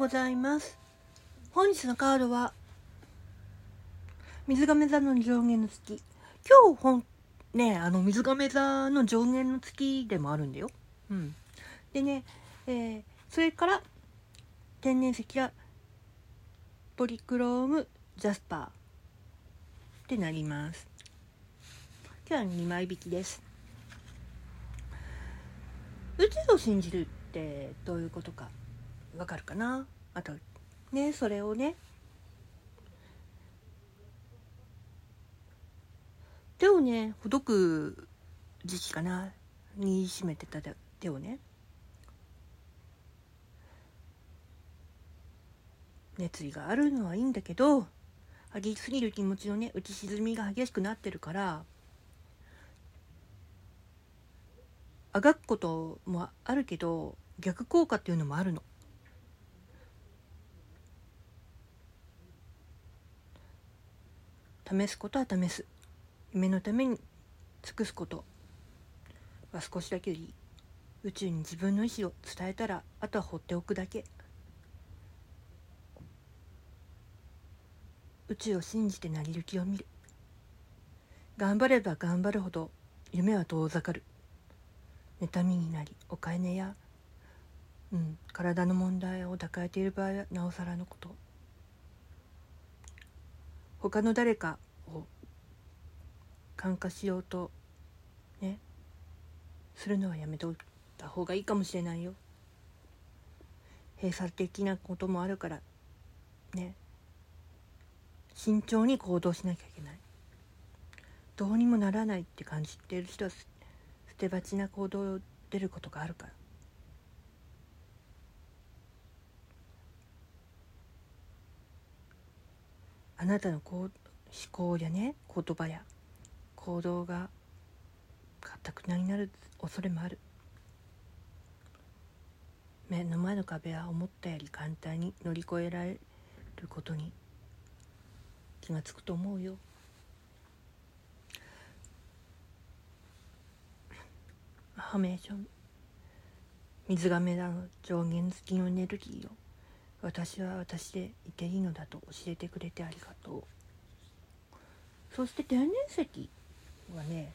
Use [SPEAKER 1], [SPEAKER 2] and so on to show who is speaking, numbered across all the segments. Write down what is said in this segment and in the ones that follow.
[SPEAKER 1] ございます。本日のカードは水亀座の上限の月。今日本ねあの水亀座の上限の月でもあるんだよ。うん。でね、えー、それから天然石はポリクロームジャスパーってなります。今日は2枚引きです。宇宙を信じるってどういうことか。わかるかな？あとねそれをね。手をねほどく時期かな？握りしめてた手をね。熱意があるのはいいんだけど上げすぎる気持ちのね打ち沈みが激しくなってるからあがくこともあるけど逆効果っていうのもあるの。試すことは試す。夢のために尽くすことは少しだけでいい。宇宙に自分の意思を伝えたらあとは放っておくだけ。宇宙を信じて成り行きを見る。頑張れば頑張るほど夢は遠ざかる。妬みになりお金や、うん、体の問題を抱えている場合はなおさらのこと。他の誰かを感化しようとねするのはやめといた方がいいかもしれないよ。閉鎖的なこともあるからね。慎重に行動しなきゃいけない。どうにもならないって感じている人は捨て鉢な行動を出ることがあるから。あなたの思考やね言葉や行動が固くなになる恐れもある目の前の壁は思ったより簡単に乗り越えられることに気がつくと思うよア。ファメーション水亀座の上限付きのエネルギーを私は私でいていいのだと教えてくれてありがとう。そして天然石はね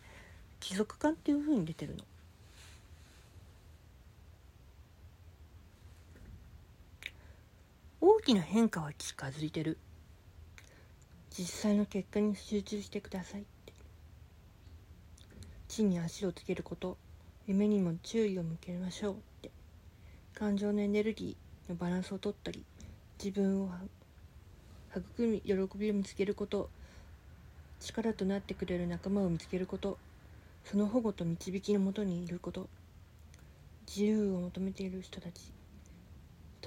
[SPEAKER 1] 貴族感っていう風に出てるの。大きな変化は近づいてる。実際の結果に集中してくださいって。地に足をつけること。夢にも注意を向けましょうって。感情のエネルギー。のバランスをとったり自分を育み喜びを見つけること力となってくれる仲間を見つけることその保護と導きのもとにいること自由を求めている人たち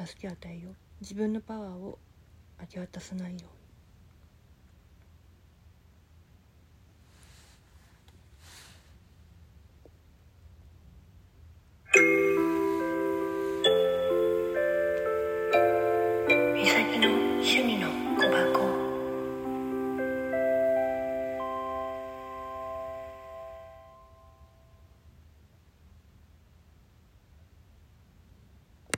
[SPEAKER 1] 助けを与えよう。自分のパワーを明け渡さないよう。